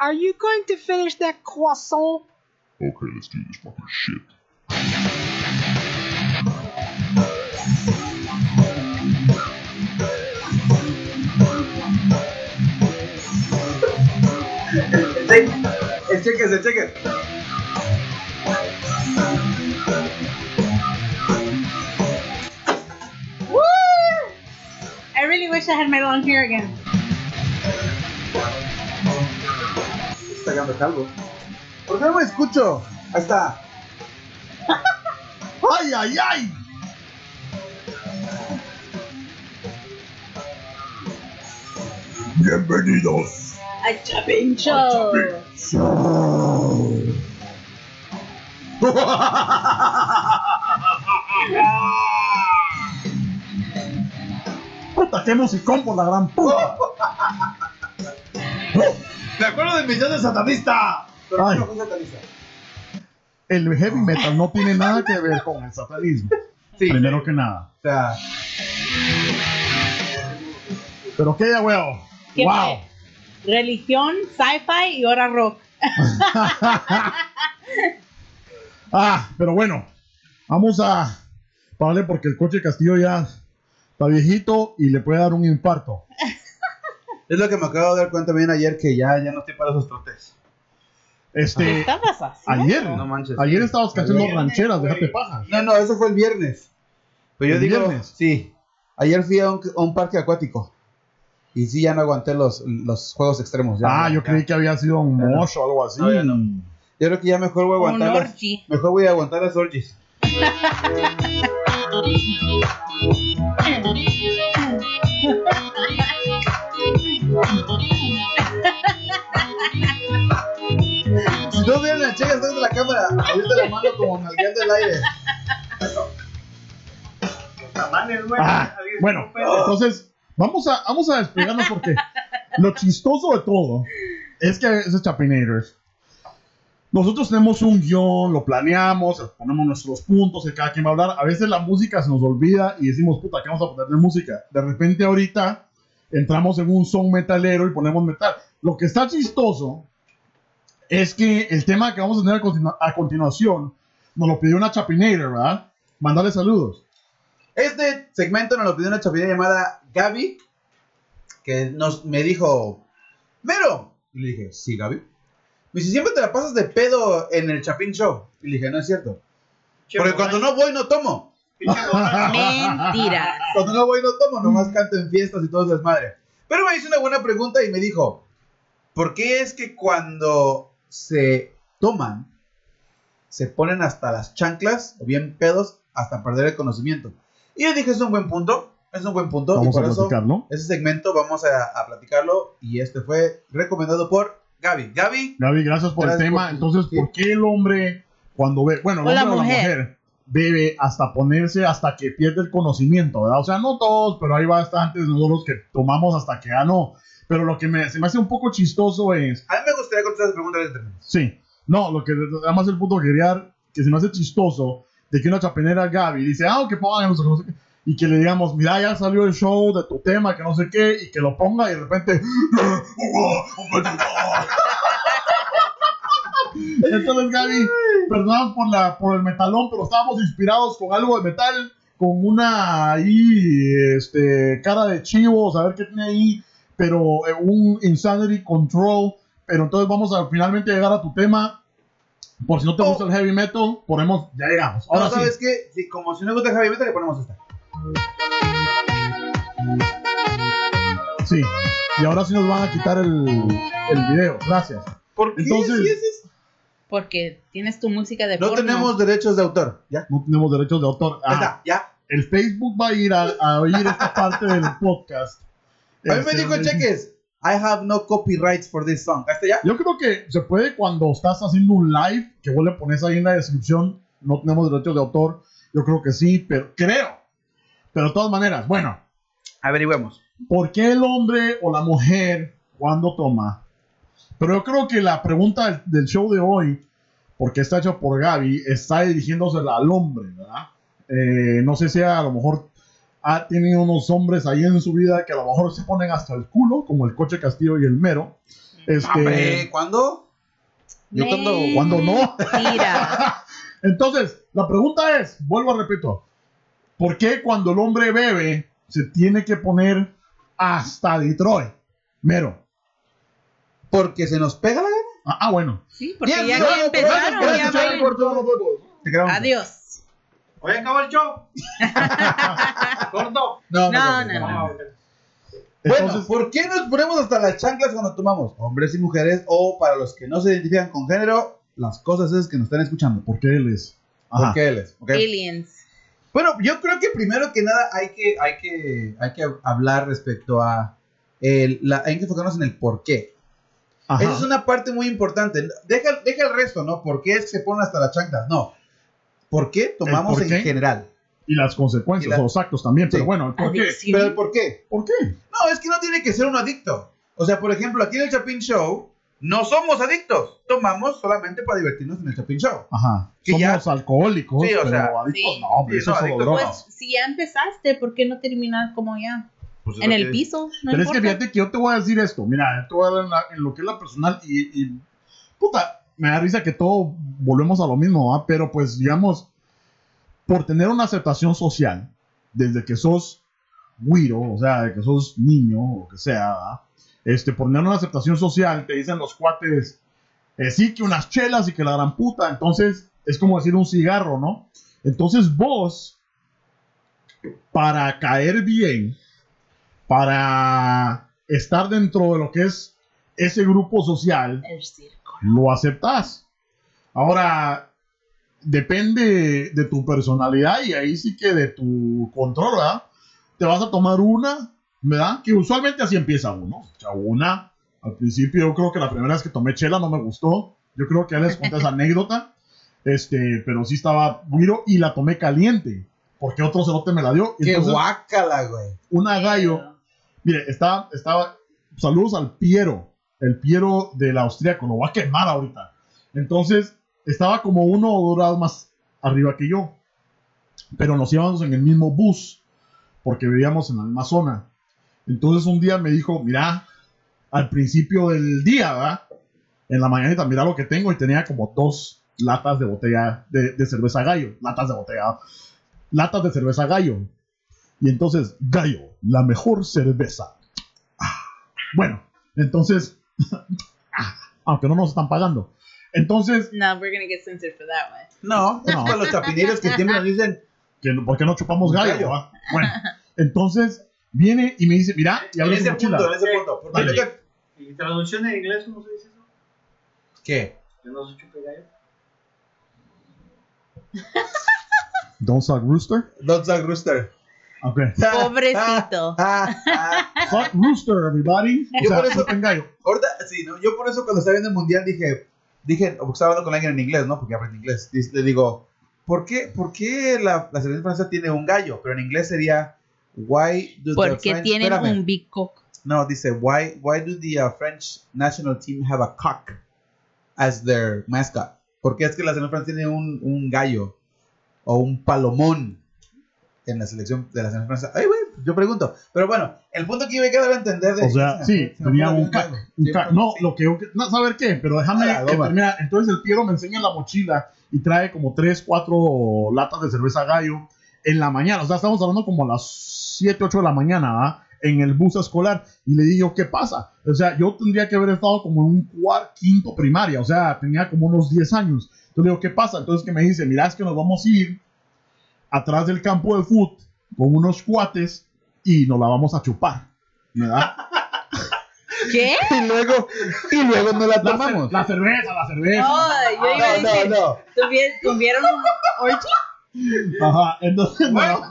are you going to finish that croissant? Okay, let's do this fucking shit. El cheques, el cheques. Woo! I really wish I had my long hair again. Está sacando calvo. ¿Por qué no me escucho? Ahí está. ¡Ay, ay, ay! Bienvenidos. A Chapin Show. ¡Puta, qué musicón por la gran puta! Me acuerdo de Misión de Satanista. Pero Ay. no fue satanista. El heavy metal no tiene nada que ver con el satanismo. Sí. Primero que nada. O sea, Pero qué ya, weón. ¿Qué ¡Wow! fue? Religión, sci-fi y ahora rock. Ah, pero bueno, vamos a pararle porque el coche Castillo ya está viejito y le puede dar un infarto. Es lo que me acabo de dar cuenta bien ayer que ya, ya no estoy para esos trotes. ¿Qué Este, estabas haciendo? ayer, No manches. ayer estabas cantando Ayer. rancheras, déjate paja. No, no, eso fue el viernes. Pero yo ¿El digo, viernes? sí. Ayer fui a un, a un parque acuático. Y sí, ya no aguanté los, los juegos extremos. ya Ah, no, yo ya. creí que había sido un mocho o algo así. No, ya no. Yo creo que ya mejor voy a Un aguantar las, orgy. Mejor voy a aguantar las orgies. Si no vieron el cheque atrás de la cámara, ahorita la mano como nalgueando el aire. Ah, bueno, entonces vamos a, vamos a despegarnos porque lo chistoso de todo es que ese Chapinators. Nosotros tenemos un guion, lo planeamos, ponemos nuestros puntos de cada quien va a hablar. A veces la música se nos olvida y decimos, puta, ¿qué vamos a poner de música? De repente ahorita entramos en un son metalero y ponemos metal. Lo que está chistoso es que el tema que vamos a tener a, continu- a continuación nos lo pidió una Chapinator, ¿verdad? Mandale saludos. Este segmento nos lo pidió una chapina llamada Gaby, que nos, me dijo, Mero. Y le dije, sí, Gaby. Me dice, siempre te la pasas de pedo en el Chapin Show. Y le dije, no es cierto. Porque cuando no voy, no tomo. Mentiras. Cuando no voy, no tomo. Nomás canto en fiestas y todo es desmadre. Pero me hizo una buena pregunta y me dijo, ¿por qué es que cuando se toman, se ponen hasta las chanclas o bien pedos hasta perder el conocimiento? Y yo dije, es un buen punto. Es un buen punto. Vamos y por a eso, platicar, ¿no? ese segmento vamos a, a platicarlo. Y este fue recomendado por Gaby. Gaby, Gaby, gracias por Gracias el tema. por- Entonces, sí. ¿por qué el hombre cuando ve, bueno, el O la hombre o la mujer. Bebe hasta ponerse hasta que pierde el conocimiento, ¿verdad? O sea, no todos, pero hay bastantes nosotros que tomamos hasta que ya no. Pero lo que me, se me hace un poco chistoso es, a mí me gustaría contestar esa pregunta de sí, no, lo que además el punto que quería que se me hace chistoso de que una chapenera Gaby dice, ah, que pongan no sé qué, y que le digamos, mira, ya salió el show de tu tema, que no sé qué, y que lo ponga y de repente, Entonces, Gaby, perdón por, la, por el metalón, pero estábamos inspirados con algo de metal, con una ahí, este, cara de chivo, a ver qué tiene ahí, pero eh, un Insanity Control. Pero entonces vamos a finalmente llegar a tu tema. Por si no te Oh. gusta el heavy metal, ponemos, ya llegamos. Ahora no, sí. ¿sabes qué? Si, como si no gusta el heavy metal, le ponemos esta. Sí. Y ahora sí nos van a quitar el, el video. Gracias. ¿Por qué? Entonces- Sí, es eso. Porque tienes tu música de No porno. tenemos derechos de autor. Ya. No tenemos derechos de autor. Ah, está, ya. el Facebook va a ir a, a oír esta parte del podcast. A mí me Este, dijo el cheques. I have no copyrights for this song. ¿Ahí está ya? Yo creo que se puede cuando estás haciendo un live, que vos le pones ahí en la descripción, no tenemos derechos de autor. Yo creo que sí, pero creo. Pero de todas maneras, bueno, Averigüemos. ¿por qué el hombre o la mujer cuando toma? Pero yo creo que la pregunta del, del show de hoy, porque está hecho por Gaby, está dirigiéndose al hombre, ¿verdad? Eh, no sé si a lo mejor ha tenido unos hombres ahí en su vida que a lo mejor se ponen hasta el culo, como el coche Castillo y el mero. Este, Hombre, ¿cuándo? Yo cuando- cuando no. Mentira. Entonces, la pregunta es, vuelvo a repetir, ¿por qué cuando el hombre bebe se tiene que poner hasta Detroit? Mero. Porque se nos pega la gana. Ah, ah, bueno. Sí, porque Bien, ya bien, empezaron, gracias, ya. Te queremos. Adiós. Hoy acabó el show. Corto. No, no, No, no, no, no, no. no. Bueno, Entonces, ¿por qué nos ponemos hasta las chanclas cuando tomamos? Hombres y mujeres, o para los que no se identifican con género, las cosas es que nos están escuchando. ¿por qué él es? ¿Por Ajá. qué él es? ¿Ok? Aliens. Bueno, yo creo que primero que nada hay que, hay que, hay que hablar respecto a el, la, hay que enfocarnos en el por qué. Ajá. Esa es una parte muy importante. Deja, deja el resto, ¿no? ¿Por qué es que se ponen hasta las chanclas? No. ¿Por qué tomamos por en qué? general? Y las consecuencias, Y la- o los actos también, pero bueno, ¿por qué? Pero el por qué. ¿Por qué? No, es que no tiene que ser un adicto. O sea, por ejemplo, aquí en el Chapin Show, no somos adictos. Tomamos solamente para divertirnos en el Chapin Show. Ajá. Que Somos alcohólicos, Sí, o pero sea, adictos sí. no, hombre, Sí, eso no, es adictos droga. no. Pues si ya empezaste, ¿por qué no terminar como ya? Pues es En el que- piso. No Pero es que fíjate que yo te voy a decir esto. Mira, te voy a dar en, la- en lo que es la personal y, y- Puta, me da risa que todo volvemos a lo mismo, ¿va? Pero pues, digamos, por tener una aceptación social, desde que sos güiro, o sea, de que sos niño, o que sea. Este, por tener una aceptación social, te dicen los cuates, eh, sí, que unas chelas y que la gran puta. Entonces, es como decir un cigarro, ¿no? Entonces vos, para caer bien, para estar dentro de lo que es ese grupo social, El circo. lo aceptas. Ahora, depende de tu personalidad y ahí sí que de tu control, ¿verdad? Te vas a tomar una, ¿verdad? Que usualmente así empieza uno. O sea, una, al principio yo creo que la primera vez que tomé chela no me gustó. Yo creo que ya les conté esa anécdota. Este, pero sí estaba güiro y la tomé caliente. Porque otro cerote me la dio. Qué Entonces, guácala, güey. una gallo Mire, estaba, saludos al Piero, el Piero del austríaco, lo voy a quemar ahorita. Entonces, estaba como uno o dos más arriba que yo, pero nos íbamos en el mismo bus, porque vivíamos en la misma zona. Entonces, un día me dijo, mira, al principio del día, ¿verdad? En la mañanita, mira lo que tengo, y tenía como dos latas de botella de cerveza gallo, latas de botella, latas de cerveza gallo. Y entonces, Gallo, la mejor cerveza. Ah, Bueno, entonces, ah, aunque no nos están pagando. Entonces, No, we're gonna get censored for that one. No, es No. para los chapineros que siempre nos dicen, que, no- ¿por qué no chupamos gallo? Gallo. va? Bueno, entonces viene y me dice, mira, y en abre su ese mochila. punto, en ese punto. ¿Por qué Vale. nunca- ¿Y traducción en inglés cómo se dice eso? ¿Qué? Que no se chupe gallo. Don't suck rooster. Don't suck rooster. Ok. Pobrecito. Ah, ah. Suck rooster, everybody. O Yo sea, por eso-. Ahorita, sí, ¿no? Yo por eso cuando estaba viendo el mundial dije, dije, porque estaba hablando con alguien en inglés, ¿no? Porque aprendí inglés. Le digo, ¿por qué, por qué la, la selección francesa tiene un gallo? Pero en inglés sería, why do the Porque French... tienen Espérame. un big cock. No, dice, why, why do the uh, French national team have a cock as their mascot? Porque es que la selección francesa tiene un, un gallo o un palomón en la selección de la selección francesa. Ay, güey, yo pregunto. Pero bueno, el punto que yo me quedaba a entender de... O sea, sí, se tenía un vida, cac. güey. un Sí, cac. pues, No, lo que. No, saber qué, pero déjame Ah, que. Entonces el Piero me enseña en la mochila y trae como 3, 4 latas de cerveza gallo en la mañana. O sea, estamos hablando como a las 7, 8 de la mañana, ¿ah? En el bus escolar. Y le digo, ¿qué pasa? O sea, yo tendría que haber estado como en un cuarto, quinto primaria. O sea, tenía como unos 10 años. Entonces le digo, ¿qué pasa? Entonces que me dice, mira, es que nos vamos a ir atrás del campo de fútbol con unos cuates y nos la vamos a chupar. ¿Verdad? ¿Qué? Y luego, y luego no la La, tomamos. cer- la cerveza, la cerveza. Oh, yo iba a no, decir, no, no. ¿tuvi- ¿tuvieron orgy? Ajá, entonces, bueno,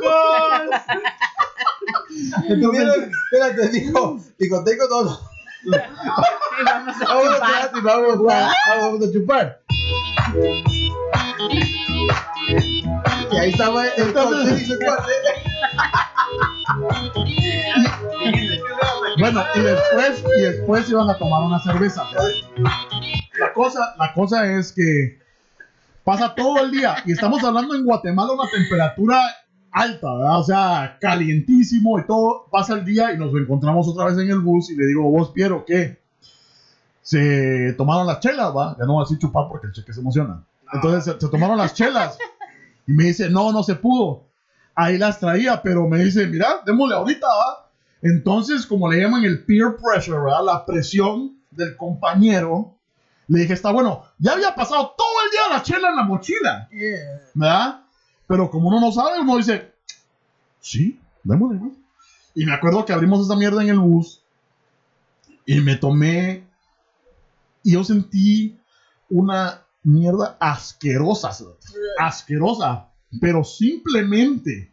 Tuvieron- espérate, dijo, dijo, tengo todo. Y vamos a Vamos chupar. atrás y vamos a, vamos a chupar. Ahí estaba Entonces- bueno, y después, y después iban a tomar una cerveza. La cosa, la cosa es que pasa todo el día y estamos hablando en Guatemala una temperatura alta, ¿verdad? O sea, calientísimo y todo. Pasa el día y nos encontramos otra vez en el bus y le digo, vos, Piero, ¿qué? se tomaron las chelas, va. Ya no voy a decir chupar porque el cheque se emociona. Entonces se, se tomaron las chelas. Y me dice, no, no se pudo. Ahí las traía, pero me dice, mira, démosle ahorita, va. Entonces, como le llaman el peer pressure, ¿verdad? La presión del compañero. Le dije, está bueno, ya había pasado todo el día la chela en la mochila, ¿verdad? Pero como uno no sabe, uno dice, sí, démosle. Y me acuerdo que abrimos esa mierda en el bus y me tomé y yo sentí una mierda asquerosa, cerote. asquerosa, pero simplemente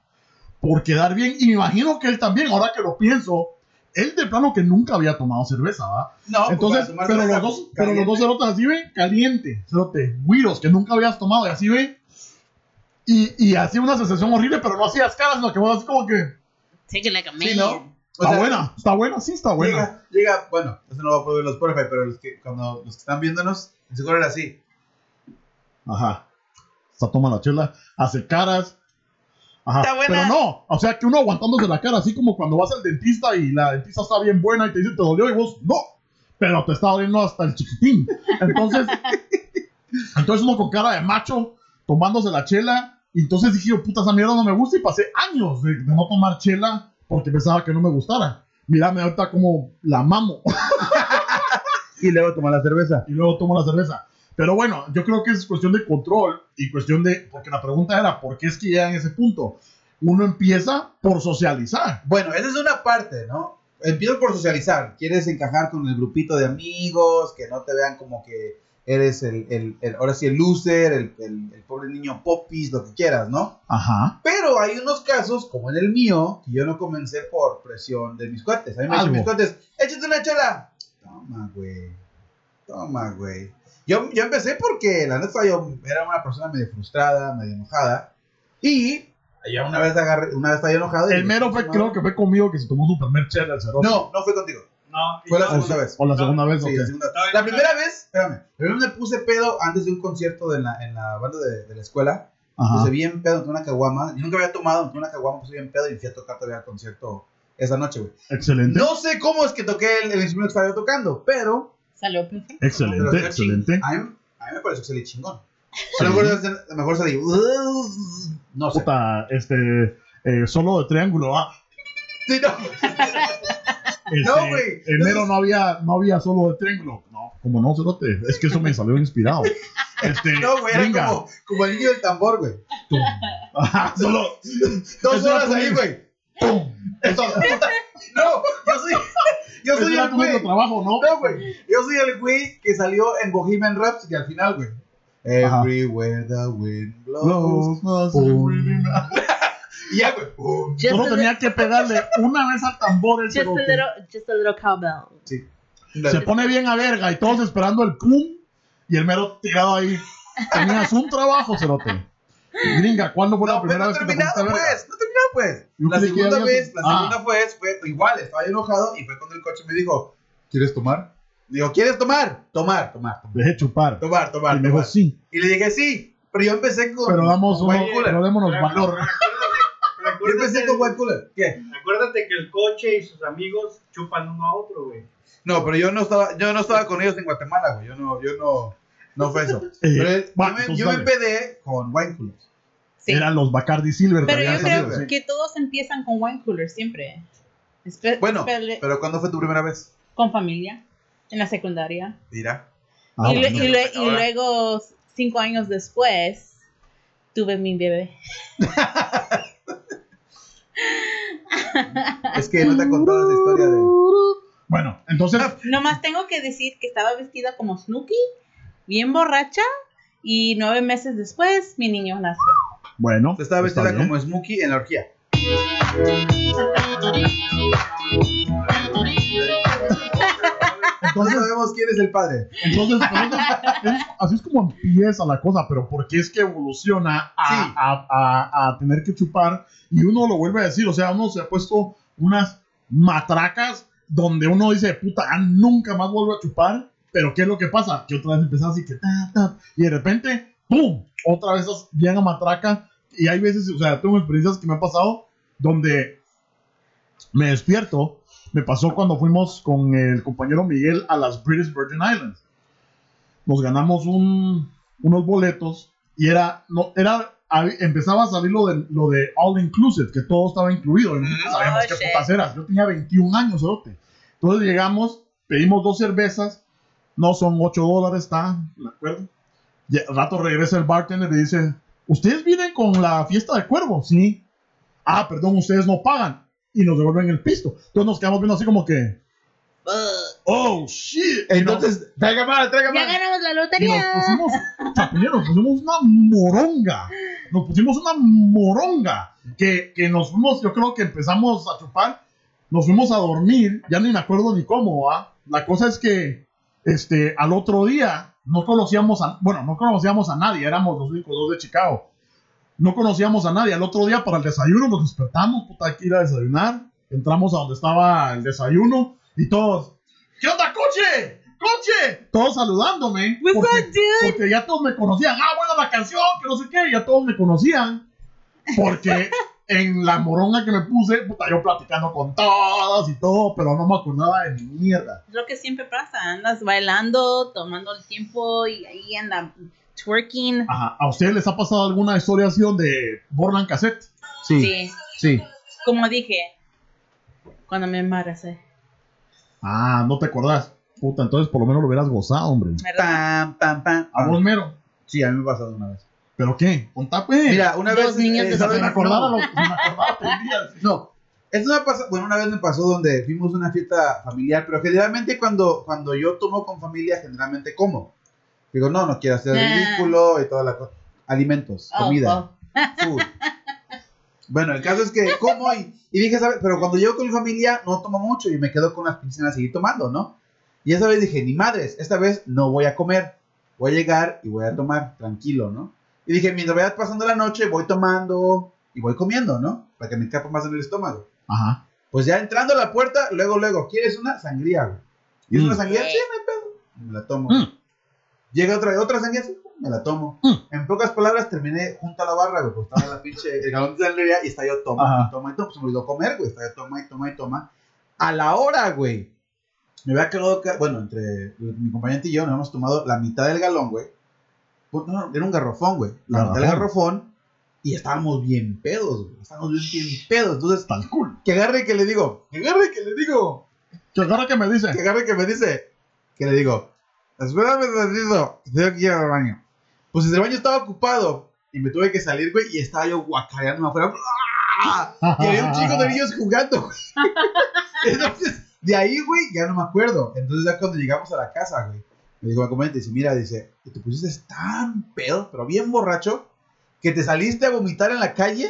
por quedar bien. Y me imagino que él también, ahora que lo pienso, él de plano que nunca había tomado cerveza, ¿va? No, Entonces, pues, tomar pero los dos, pero los caliente. dos cerotes así ven, caliente, cerote, güiros que nunca habías tomado, y así ven. Y, y hacía una sensación horrible, pero no hacías caras, sino que vos así como que. Take it like a man. Sí, ¿no? O Está sea, buena, está buena, sí está buena. Llega, llega, bueno, eso no va a poder ver los Spotify, pero los que, cuando los que están viéndonos, seguro era así. Ajá. Se toma la chela, hace caras. Ajá. Está buena. Pero no, o sea que uno aguantándose la cara, así como cuando vas al dentista y la dentista está bien buena y te dice te dolió y vos no. Pero te está doliendo hasta el chiquitín. Entonces, entonces uno con cara de macho tomándose la chela. Y entonces dije, yo, puta, esa mierda no me gusta. Y pasé años de, de no tomar chela porque pensaba que no me gustara. Mírame ahorita como la mamo. Y luego toma la cerveza. y luego tomo la cerveza. Pero bueno, yo creo que es cuestión de control y cuestión de, porque la pregunta era, ¿por qué es que llega en ese punto? Uno empieza por socializar. Bueno, esa es una parte, ¿no? Empiezo por socializar. Quieres encajar con el grupito de amigos, que no te vean como que eres el, el, el- ahora sí, el loser, el, el- pobre niño popis, lo que quieras, ¿no? Ajá. Pero hay unos casos, como en el mío, que yo no comencé por presión de mis cuates. A mí me dicen mis cuates, échate una chela. Toma, güey. Toma, güey. Yo, yo empecé porque, la neta, yo era una persona medio frustrada, medio enojada. Y ya una vez agarré, una vez estaba enojado. El mero fue, creo que fue conmigo que se tomó su primer chela el cerote. No, no fue contigo. No, Fue la segunda vez. O la segunda vez, Sí, la segunda. Estaba La primera vez, espérame, primero me puse pedo antes de un concierto de la, en la banda de, de la escuela. Ajá. Puse bien pedo, entré una caguama. Yo nunca había tomado, entré una caguama, puse bien pedo y fui a tocar todavía al concierto esa noche, güey. Excelente. No sé cómo es que toqué el, el instrumento que estaba yo tocando, pero. Salió perfecto. Excelente, salió excelente. A mí, a mí me pareció que salí chingón. Sí. A lo mejor, a lo mejor salí. No sé. Puta, este, eh, solo de triángulo, ah. Sí, no. Este, No, güey. En enero no había, no había solo de triángulo. No, como no, cerote. Es que eso me salió inspirado. Este, No, güey, era como, como el niño del tambor, güey. Solo. Dos horas ahí, güey. ¡Pum! Eso- No, yo soy. Yo soy el güey. trabajo, ¿no? No, güey. Yo soy el güey que salió en Bohemian Rhapsody al final, güey. Everywhere the wind blows. Y ya, güey. Solo a, tenía que pegarle una vez al tambor el just, a cerote. little, just a little cowbell. Sí. Se pone bien a verga y todos esperando el pum y el mero tirado ahí. Tenías un trabajo, cerote. Gringa, ¿cuándo fue la No, pero primera no vez que te terminado, pusiste verga? pues. No terminado, pues. La segunda ya vez, la Ah. segunda vez fue igual. Estaba enojado y fue cuando el coche me dijo: ¿Quieres tomar? Digo, ¿quieres tomar? Tomar, tomar, tomar. Dejé chupar. Tomar, tomar, Y me dijo tomar. sí, Y le dije, sí. Pero yo empecé con. pero damos con uno, White Cooler. pero démonos valor. Yo empecé con White Cooler. ¿Qué? Acuérdate que el coche y sus amigos chupan uno a otro, güey. No, pero yo no estaba, yo no estaba con ellos en Guatemala, güey. Yo no, yo no, no fue eso. Eh, Pero yo, va, me, entonces yo me dale. empedé con wine coolers. Sí. Eran los Bacardi Silver. Pero yo salido, creo sí. que todos empiezan con wine cooler siempre. Espe- Bueno, pero ¿cuándo fue tu primera vez? con familia, en la secundaria. Mira. Ah, y, bueno. y le- y Ahora. luego, cinco años después, tuve mi bebé. Es que no te he contado esa historia de. Bueno, entonces, Nomás tengo que decir que estaba vestida como Snooki, bien borracha, y nueve meses después mi niño nació. bueno. Estaba está vestida bien. como Smokey en la. No Entonces, sabemos quién es el padre. entonces, entonces, es- así es como empieza la cosa, pero ¿por qué es que evoluciona a, Sí. a- a- a tener que chupar? Y uno lo vuelve a decir, o sea, uno se ha puesto unas matracas donde uno dice, puta, ya nunca más vuelvo a chupar, pero ¿qué es lo que pasa? Que otra vez empiezas así que, ta, ta, y de repente, ¡pum! Otra vez bien a matraca, y hay veces, o sea, tengo experiencias que me han pasado donde me despierto, me pasó cuando fuimos con el compañero Miguel a las British Virgin Islands. Nos ganamos un- unos boletos y era, no, era, empezaba a salir lo de, lo de All Inclusive, que todo estaba incluido. Y nosotros Oh, sabíamos qué shit. putas era. Yo tenía 21 años, cerote. Entonces llegamos, pedimos dos cervezas, no son 8 dólares, está, ¿de acuerdo? Y al rato regresa el bartender y dice, ¿ustedes vienen con la fiesta del cuervo? Sí. Ah, perdón, ustedes no pagan. Y nos devuelven el pisto. Entonces nos quedamos viendo así como que, oh, shit. Entonces, traiga más, traiga Ya más. ganamos la Y nos lotería. pusimos, chapinero, nos pusimos una moronga. Nos pusimos una moronga. Que, que nos fuimos, yo creo que empezamos a chupar. Nos fuimos a dormir. Ya ni me acuerdo ni cómo, ¿va? La cosa es que, este, al otro día, no conocíamos a, bueno, no conocíamos a nadie. Éramos los únicos dos de Chicago. No conocíamos a nadie. Al otro día, para el desayuno, nos despertamos, puta, hay que ir a desayunar. Entramos a donde estaba el desayuno y todos, ¿qué onda, coche? ¡Coche! Todos saludándome. Porque- porque ya todos me conocían. Ah, bueno, la canción, que no sé qué, ya todos me conocían. Porque en la moronga que me puse, puta, yo platicando con todos y todo, pero no me acordaba de mi mierda. Es lo que siempre pasa. Andas bailando, tomando el tiempo y ahí anda twerking. Ajá. ¿A ustedes les ha pasado alguna historia así donde borran cassette? Sí, Sí. sí. Como dije, cuando me embaracé. Ah, no te acordás. Puta, entonces por lo menos lo hubieras gozado, hombre. ¿verdad? Pam, pam, pam. A vos mero. Sí, a mí me ha pasado una vez. ¿Pero qué? Contá, pues. Mira, una Dos vez. niños eh, me acordaba, No. lo, si me acordaba, te diría. No, esto me pasa, bueno, una vez me pasó donde fuimos a una fiesta familiar, pero generalmente cuando, cuando yo tomo con familia, generalmente como. Digo, no, no quiero hacer Ah. ridículo y toda la cosa. Alimentos, Oh, comida, oh. food. Bueno, el caso es que como y, y dije, ¿sabes? Pero cuando llego con mi familia no tomo mucho y me quedo con las piscinas a seguir tomando, ¿no? Y esa vez dije, ni madres, esta vez no voy a comer. Voy a llegar y voy a tomar, tranquilo, ¿no? Y dije, mientras vaya pasando la noche, voy tomando y voy comiendo, ¿no? Para que me capa más en el estómago. Ajá. Pues ya entrando a la puerta, luego, luego, ¿quieres una sangría, güey? ¿Quieres Mm. una sangría? Sí. No hay pedo. Y Me la tomo. Mm. Llega otra, otra sangría, sí, me la tomo. Mm. En pocas palabras, terminé junto a la barra, güey, porque estaba la pinche, el galón de sangría y está yo toma Ajá. y toma y toma. Pues se me olvidó comer, güey, está yo toma y toma y toma. A la hora, güey, me había quedado, bueno, entre mi compañero y yo, nos hemos tomado la mitad del galón, güey. No, era un garrofón, güey. La mitad del Garrafón. garrofón. Y estábamos bien pedos, güey. Estábamos bien, bien pedos. Entonces, Tal cool. que agarre que le digo, que agarre que le digo, Que ahora que me dice. que agarre que me dice, que le digo, espérame tantito, tengo que ir al baño. Pues el baño estaba ocupado y me tuve que salir, güey, y estaba yo guacareando afuera. ¡Ah! Y había un chico de niños jugando, güey. Entonces, de ahí, güey, ya no me acuerdo. Entonces, ya cuando llegamos a la casa, güey, me dijo, comenta, dice, mira, dice, te pusiste tan pedo, pero bien borracho, que te saliste a vomitar en la calle.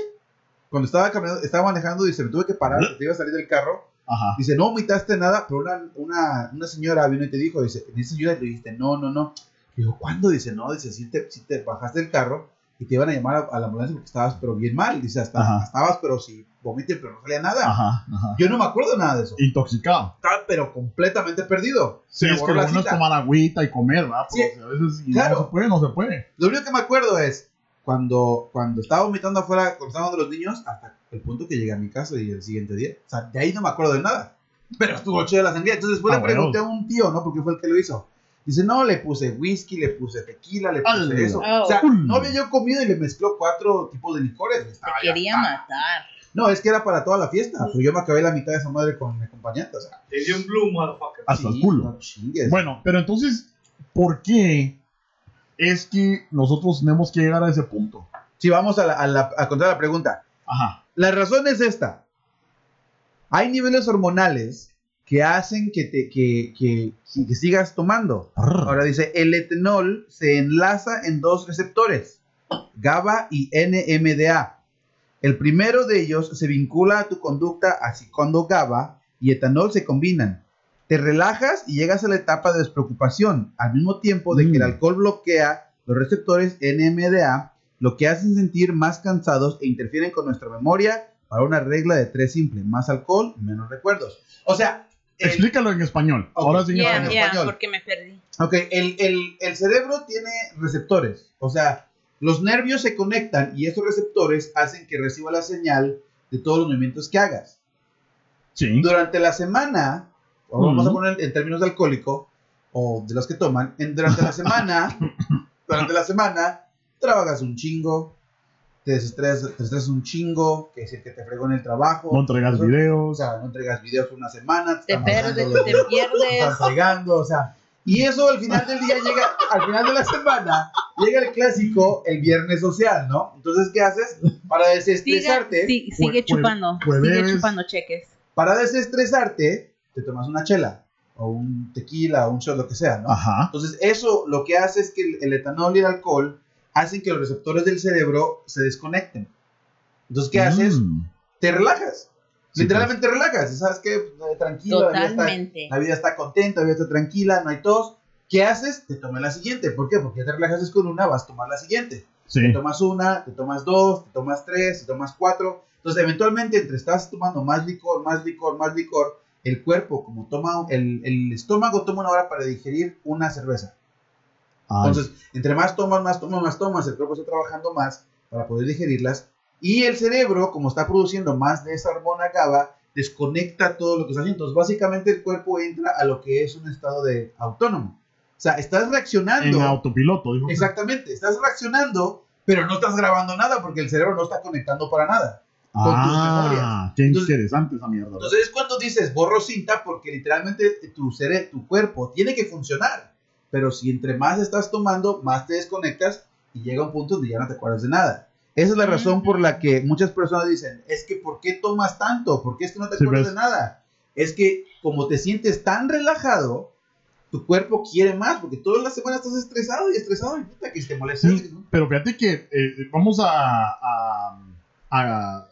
Cuando estaba caminando, estaba manejando, dice, me tuve que parar, porque te iba a salir del carro. Ajá. Dice, no vomitaste nada, pero una, una, una señora vino y te dijo, dice, ¿necesitas ayuda? Y le dijiste, no, no, no. Dijo, ¿cuándo? Dice, no, dice, si te, si te bajaste del carro y te iban a llamar a, a la ambulancia porque estabas, pero bien mal. Dice, hasta estabas, pero si vomité, pero no salía nada. Ajá. Ajá. Yo no me acuerdo nada de eso. Intoxicado. Estaba, pero completamente perdido. Sí, es que lo bueno es tomar agüita y comer, ¿verdad? Sí. A veces Claro. no se puede, no se puede. Lo único que me acuerdo es cuando, cuando estaba vomitando afuera, cuando estaban de los niños, hasta el punto que llegué a mi casa y el siguiente día. O sea, de ahí no me acuerdo de nada. Pero estuvo chido la sangría. Entonces después Ah, le pregunté bueno. a un tío, ¿no? Porque fue el que lo hizo. Dice, no, le puse whisky, le puse tequila, le puse eso. Oh. O sea, Cool. no había yo comido y le mezcló cuatro tipos de licores. Te Estaba quería matar. No, es que era para toda la fiesta. Pero yo me acabé la mitad de esa madre con mi acompañante. O sea, Te dio un blue, motherfucker. Hasta sí, el culo. no chingues. Bueno, pero entonces, ¿por qué es que nosotros tenemos que llegar a ese punto? Si vamos a, la, a, la- a contar la pregunta. Ajá. La razón es esta. Hay niveles hormonales que hacen que, te, que, que, que sigas tomando. Ahora dice, el etanol se enlaza en dos receptores, GABA y NMDA. El primero de ellos se vincula a tu conducta así cuando GABA y etanol se combinan. Te relajas y llegas a la etapa de despreocupación, al mismo tiempo de que el Mm. alcohol bloquea los receptores NMDA, lo que hacen sentir más cansados e interfieren con nuestra memoria para una regla de tres simple, más alcohol, menos recuerdos. O sea, el- Explícalo en español. Ok. Ahora sí en Ya, español. ya, español. porque me perdí. Ok, el, el- el cerebro tiene receptores. O sea, los nervios se conectan y esos receptores hacen que reciba la señal de todos los movimientos que hagas. Sí. Durante la semana, o vamos a Ujú. poner en términos de alcohólico, o de los que toman, en, durante la semana, durante la semana, trabajas un chingo, te desestresas, te estresas un chingo, que es el que te fregó en el trabajo. No entregas o videos. sea, no entregas videos por una semana, Te están pierdes, te están pierdes. fregando, o sea, y eso al final del día llega, al final de la semana, llega el clásico, el viernes social, ¿no? Entonces, ¿qué haces? Para desestresarte, sí, sigue Jue- chupando. jue- Sigue jueves. chupando cheques. para desestresarte, te tomas una chela, o un tequila, o un shot, lo que sea, ¿no? Ajá. Entonces, eso lo que hace es que el, el etanol y el alcohol hacen que los receptores del cerebro se desconecten. Entonces, ¿qué haces? Mm. Te relajas. Sí, Literalmente relajas. Y ¿Sabes qué? Eh, Tranquilo, la vida, está, la vida está contenta, la vida está tranquila, no hay tos. ¿Qué haces? Te tomas la siguiente. ¿Por qué? Porque ya te relajas con una, vas a tomar la siguiente. Sí. Te tomas una, te tomas dos, te tomas tres, te tomas cuatro. Entonces, eventualmente, entre estás tomando más licor, más licor, más licor, el cuerpo, como toma, el, el estómago toma una hora para digerir una cerveza. Ay, Entonces, entre más tomas, más tomas, más tomas, el cuerpo está trabajando más para poder digerirlas. Y el cerebro, como está produciendo más de esa hormona GABA, desconecta todo lo que está haciendo. Entonces, básicamente el cuerpo entra a lo que es un estado de autónomo. O sea, estás reaccionando. en autopiloto, dijo. Exactamente, estás reaccionando, pero no estás grabando nada porque el cerebro no está conectando para nada. con tus Ah, memorias. qué Entonces- interesante esa mierda. Entonces es cuando dices borro cinta porque literalmente tu, cere tu cuerpo tiene que funcionar. Pero si entre más estás tomando, más te desconectas y llega un punto donde ya no te acuerdas de nada. Esa es la razón por la que muchas personas dicen, es que ¿por qué tomas tanto? ¿Por qué es que no te Sí, acuerdas ves. de nada? Es que como te sientes tan relajado, tu cuerpo quiere más, porque toda la semana estás estresado y estresado y puta que te molesta. Sí, pero fíjate que eh, vamos a, a, a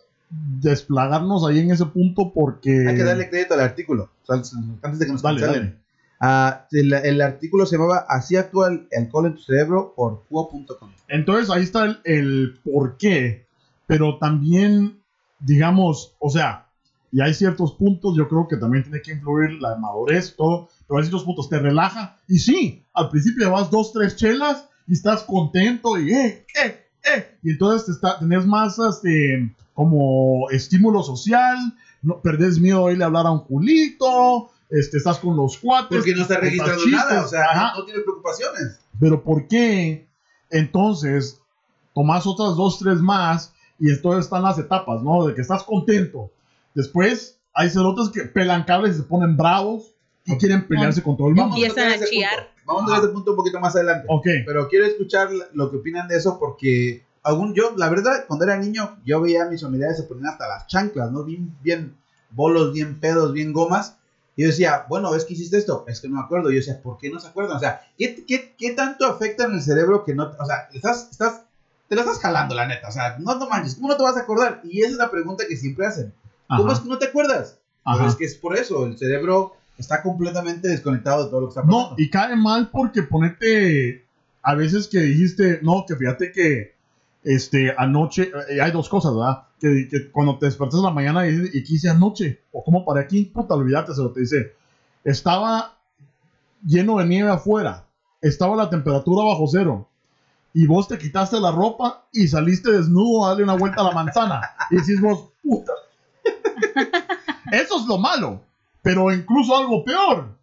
desplagarnos ahí en ese punto porque... Hay que darle crédito al artículo, o sea, antes de que nos dale. Ah, el, el artículo se llamaba Así actúa el alcohol en tu cerebro por Cuo.com. Entonces ahí está el, el por qué, pero también, digamos, o sea, y hay ciertos puntos, yo creo que también tiene que influir la madurez, todo, pero hay ciertos puntos, te relaja, y sí, al principio llevas dos, tres chelas y estás contento y eh, eh, eh, y entonces te está, tenés más, este, como estímulo social, no perdés miedo de irle a hablar a un culito, este, estás con los cuates. Porque no está contas registrando chistes, nada, o sea, ajá. no, no tiene preocupaciones. Pero ¿por qué entonces tomas otras dos, tres más y entonces están las etapas, ¿no? De que estás contento. Después hay cerotes que pelan cables y se ponen bravos y quieren pelearse con todo el mundo. Vamos Empiezan a ese chillar. punto. Vamos a ver ese punto un poquito más adelante. Ok, Pero quiero escuchar lo que opinan de eso porque aún yo, la verdad, cuando era niño, yo veía a mis familiares se ponían hasta las chanclas, ¿no? Bien, bien bolos, bien pedos, bien gomas. Y yo decía, bueno, es que hiciste esto, es que no me acuerdo. Y yo decía, ¿por qué no se acuerdan? O sea, ¿qué, qué, qué tanto afecta en el cerebro que no, o sea, estás, estás, te la estás jalando, la neta. O sea, no, no manches, ¿cómo no te vas a acordar? Y esa es la pregunta que siempre hacen. ¿Cómo Ajá, es que no te acuerdas? Pero ajá. es que es por eso, el cerebro está completamente desconectado de todo lo que está pasando. No, y cae mal porque ponete a veces que dijiste, no, que fíjate que este anoche, eh, hay dos cosas, ¿verdad? Que, que cuando te despertas la mañana y, y que hice anoche, o como para aquí, puta, olvídate, se lo te dice, estaba lleno de nieve afuera, estaba la temperatura bajo cero, y vos te quitaste la ropa y saliste desnudo a darle una vuelta a la manzana, y decís vos, puta. Eso es lo malo, pero incluso algo peor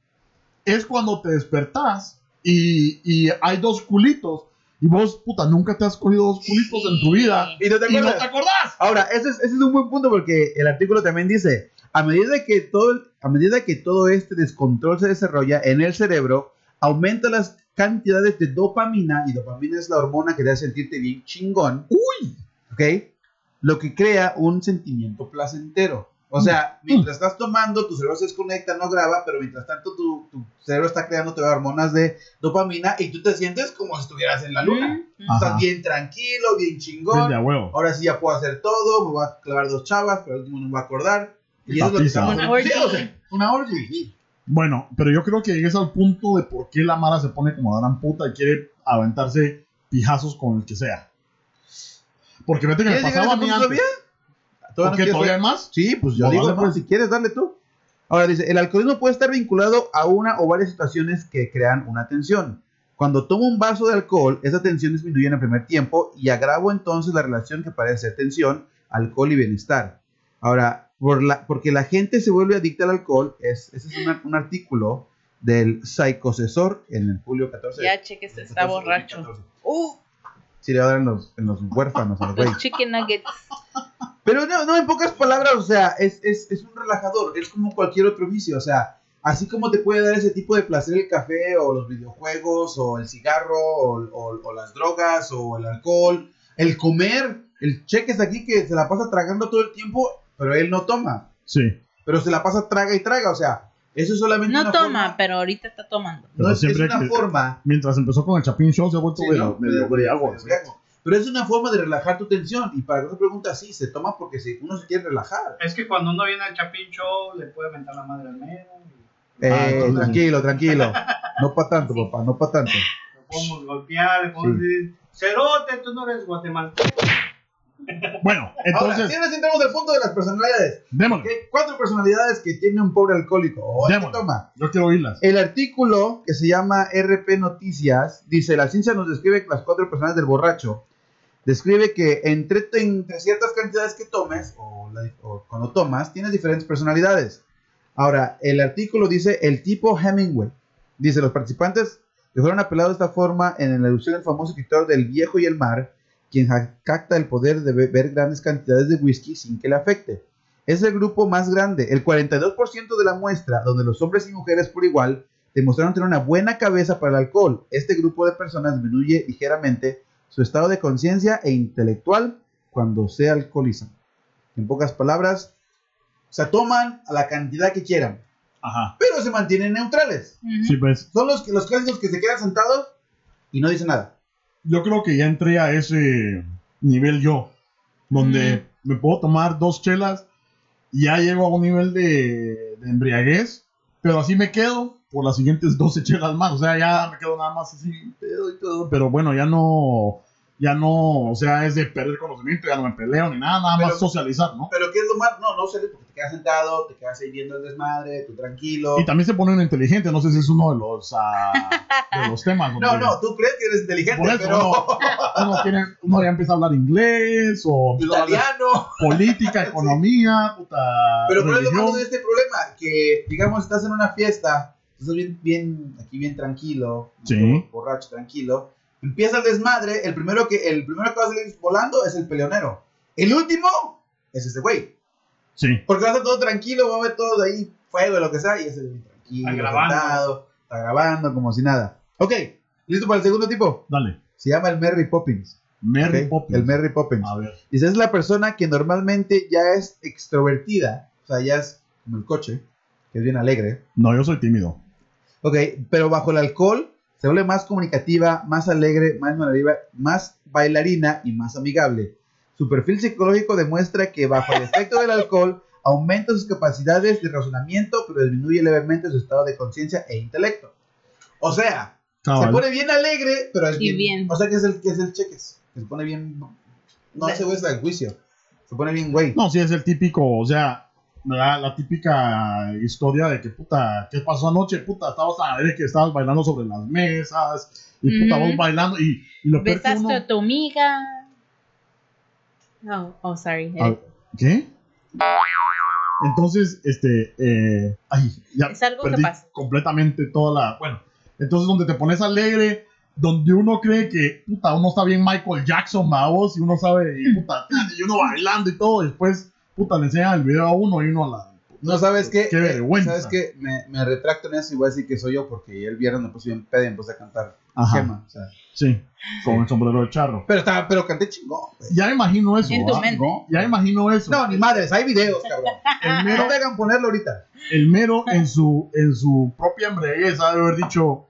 es cuando te despertás y, y hay dos culitos y vos, puta, nunca te has cogido dos culitos en tu vida ¿Y no te y no acuerdas? te acordás. Ahora, ese es, ese es un buen punto porque el artículo también dice, a medida que todo, a medida que todo este descontrol se desarrolla en el cerebro, aumenta las cantidades de dopamina, y dopamina es la hormona que te hace sentirte bien chingón. Uy. ¿Ok? Lo que crea un sentimiento placentero. O sea, mientras estás tomando, tu cerebro se desconecta, no graba, pero mientras tanto tu, tu cerebro está creando te hormonas de dopamina y tú te sientes como si estuvieras en la luna. Mm, Ajá. Estás bien tranquilo, bien chingón. Desde a huevo. Ahora sí ya puedo hacer todo, me voy a clavar dos chavas, pero al último no me voy a acordar. Y eso es lo que Una orgy. Sí, o sea, una orgy. Bueno, pero yo creo que llegues al punto de por qué la Mara se pone como la gran puta y quiere aventarse pijazos con el que sea. Porque fíjate que me ¿Quieres llegar pasaba a mí antes. todavía? ¿Por ¿Todavía no qué todavía hay más? Sí, pues yo No, digo, pues, si quieres, dale tú. Ahora dice, el alcoholismo puede estar vinculado a una o varias situaciones que crean una tensión. Cuando tomo un vaso de alcohol, esa tensión disminuye en el primer tiempo y agravo entonces la relación que parece ser tensión, alcohol y bienestar. Ahora, por la, porque la gente se vuelve adicta al alcohol. Es, ese es una- un artículo del psicosesor en el julio 14. Ya, cheques, está 14, borracho. 2014. Uh, Sí, le va a dar en los, en los huérfanos, a los chicken nuggets. Pero no, no, en pocas palabras, o sea, es, es, es un relajador, es como cualquier otro vicio, o sea, así como te puede dar ese tipo de placer el café o los videojuegos o el cigarro o, o- o las drogas o el alcohol, el comer, el cheques aquí que se la pasa tragando todo el tiempo, pero él no toma, Sí. pero se la pasa traga y traga, o sea, eso es solamente No una toma, forma, pero ahorita está tomando. no Pero es, es siempre una que- forma Mientras empezó con el Chapin Show, se ha vuelto Sí, medio, ¿no? medio briago, medio sí. Pero es una forma de relajar tu tensión. Y para que no pregunta, sí, se toma porque se- uno se quiere relajar. Es que cuando uno viene al Chapin Show, le puede mentar la madre al mero. y Eh, Ah, tranquilo, tranquilo. No para tanto, papá, no para tanto. Lo podemos golpear, le podemos Sí. decir, Cerote, tú no eres guatemalteco. Bueno, Ahora, entonces, si ahora sí entramos al punto de las personalidades. démosle. Cuatro personalidades que tiene un pobre alcohólico. O Démosle. toma. Yo quiero oírlas. El artículo que se llama RP Noticias dice: La ciencia nos describe las cuatro personas del borracho. Describe que entre, ciertas cantidades que tomes, o, cuando tomas, tienes diferentes personalidades. Ahora, el artículo dice el tipo Hemingway. Dice: Los participantes que fueron apelados de esta forma en la alusión del famoso escritor del Viejo y el Mar, quien capta el poder de beber grandes cantidades de whisky sin que le afecte. Es el grupo más grande. El 42% de la muestra, donde los hombres y mujeres por igual demostraron tener una buena cabeza para el alcohol. Este grupo de personas disminuye ligeramente su estado de conciencia e intelectual cuando se alcoholizan. En pocas palabras, o sea, toman a la cantidad que quieran, Ajá. pero se mantienen neutrales. Sí, pues, Son los, que- los clásicos que se quedan sentados y no dicen nada. yo creo que ya entré a ese nivel yo, donde me puedo tomar dos chelas y ya llego a un nivel de, de embriaguez, pero así me quedo por las siguientes 12 chelas más, o sea, ya me quedo nada más así, pedo y todo, pero bueno, ya no, ya no, o sea, es de perder conocimiento, ya no me peleo ni nada, nada Pero- más socializar, ¿no? Pero ¿qué es lo más? No, no sé, porque te quedas sentado, te quedas ahí viendo el desmadre, tú tranquilo. Y también se pone uno inteligente, no sé si es uno de los, ah, de los temas. No, no, tú crees que eres inteligente, Por eso, pero uno, uno tiene- uno ya empieza a hablar inglés o hablar italiano. política, economía, puta, Pero ¿cuál es lo malo de este problema? Que, digamos, estás en una fiesta, estás bien, bien aquí bien tranquilo, Sí. borracho, tranquilo. Empieza el desmadre, el primero que el primero que va a salir volando es el peleonero. El último es ese güey. Sí, Porque va a estar todo tranquilo, va a ver todo de ahí, fuego y lo que sea, y ese güey tranquilo, Está grabando. sentado, está grabando como si nada. Ok, ¿listo para el segundo tipo? dale. Se llama el Merry Poppins. Mary. Poppins. El Merry Poppins. A ver. Dice, es la persona que normalmente ya es extrovertida, o sea, ya es como el coche, que es bien alegre. No, yo soy tímido. Ok, pero bajo el alcohol se vuelve más comunicativa, más alegre, más, bailarina- más bailarina y más amigable. Su perfil psicológico demuestra que bajo el efecto del alcohol aumenta sus capacidades de razonamiento, pero disminuye levemente su estado de conciencia e intelecto. O sea, se Cabal. pone bien alegre, pero es bien, bien. O sea, que es el que es el cheques. Se pone bien. No De- se güey del juicio. Se pone bien güey. No, sí es el típico, o sea, ¿verdad? la típica historia de que, puta, ¿qué pasó anoche? Puta, estabas a ver que estabas bailando sobre las mesas y puta, vos bailando y, y lo peor que Besaste uno- a tu amiga. Oh, oh, sorry. Ah, ¿Qué? Entonces, este, eh, ay, ya Es algo que pasa. completamente toda la, bueno, entonces donde te pones alegre, donde uno cree que, puta, uno está bien Michael Jackson, vos, y uno sabe, y puta, y uno bailando y todo, después, puta, le enseñan el video a uno y uno a la, No sabes qué. Qué Eh, vergüenza. ¿Sabes qué? Me, me retracto en eso y voy a decir que soy yo porque el viernes me puse bien pedo y empecé a cantar Ajá. Gema. O sea, sí, con el sombrero de charro. pero, estaba, pero canté chingón. güey. Ya imagino eso, En tu ¿va? mente. Ya imagino eso. No, ni madres, hay videos, cabrón. el No mero, me hagan ponerlo ahorita. el mero en su, en su propia embriaguez ha de haber dicho,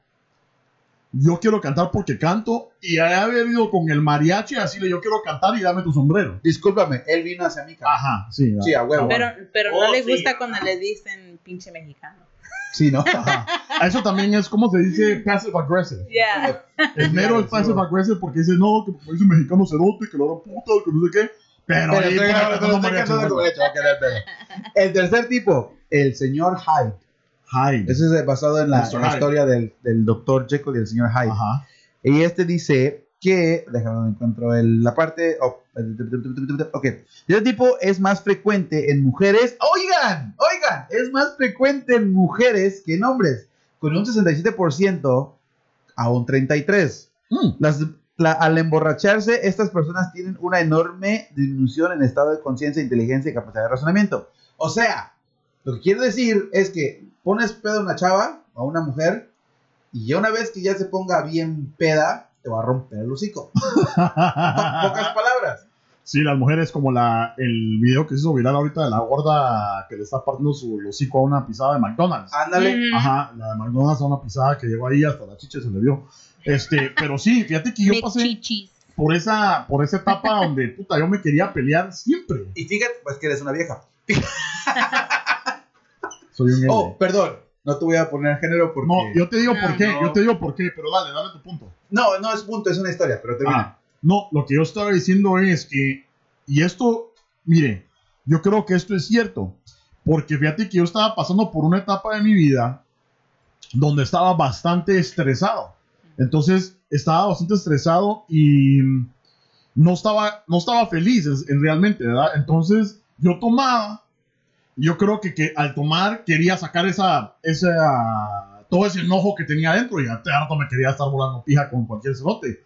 yo quiero cantar porque canto, y haber ido con el mariachi así de yo quiero cantar y dame tu sombrero. Discúlpame, él vino hacia mí. Ajá, sí. Sí, a huevo. Pero, pero Oh, no le sí. gusta cuando le dicen pinche mexicano. Sí, ¿no? Ajá. Eso también es como se dice passive aggressive. Ya. El mero es passive aggressive porque dice, no, que porque dice mexicano cerote, que lo hará puta, que no sé qué. Pero, Pero ahí estoy ¿no? como a quedar pedo. El tercer tipo, el señor Hyde. Hyde. Ese es basado en la, en la historia del, del doctor Jekyll y el señor Hyde. Ajá. Y este dice que. Déjame encuentro el- la parte. oh, ok. Este tipo es más frecuente en mujeres. Oigan, oigan, es más frecuente en mujeres que en hombres, con un 67% a un 33%. Mm. Las, la- al emborracharse, estas personas tienen una enorme disminución en estado de conciencia, inteligencia y capacidad de razonamiento. O sea, lo que quiero decir es que pones pedo a una chava o a una mujer y ya una vez que ya se ponga bien peda, te va a romper el hocico. Po- Pocas palabras. Sí, las mujeres como la, el video que se hizo viral ahorita de la gorda que le está partiendo su hocico a una pisada de McDonald's. Ándale. Mm. Ajá, la de McDonald's a una pisada que llegó ahí hasta la chicha se le vio. Este, pero sí, fíjate que yo pasé chichis. por esa, por esa etapa donde puta yo me quería pelear siempre. Y fíjate, pues que eres una vieja. Soy un Oh, perdón. No te voy a poner género porque. No, yo te digo por No, qué, no. yo te digo por qué, pero dale, dale tu punto. no, no es punto, es una historia, pero termina. Ah, no, lo que yo estaba diciendo es que, y esto, mire, yo creo que esto es cierto, porque fíjate que yo estaba pasando por una etapa de mi vida donde estaba bastante estresado. Entonces, estaba bastante estresado y no estaba, no estaba feliz en, en realmente, ¿verdad? Entonces, yo tomaba, yo creo que, que al tomar quería sacar esa, esa, todo ese enojo que tenía adentro y harto me quería estar volando pija con cualquier cerote.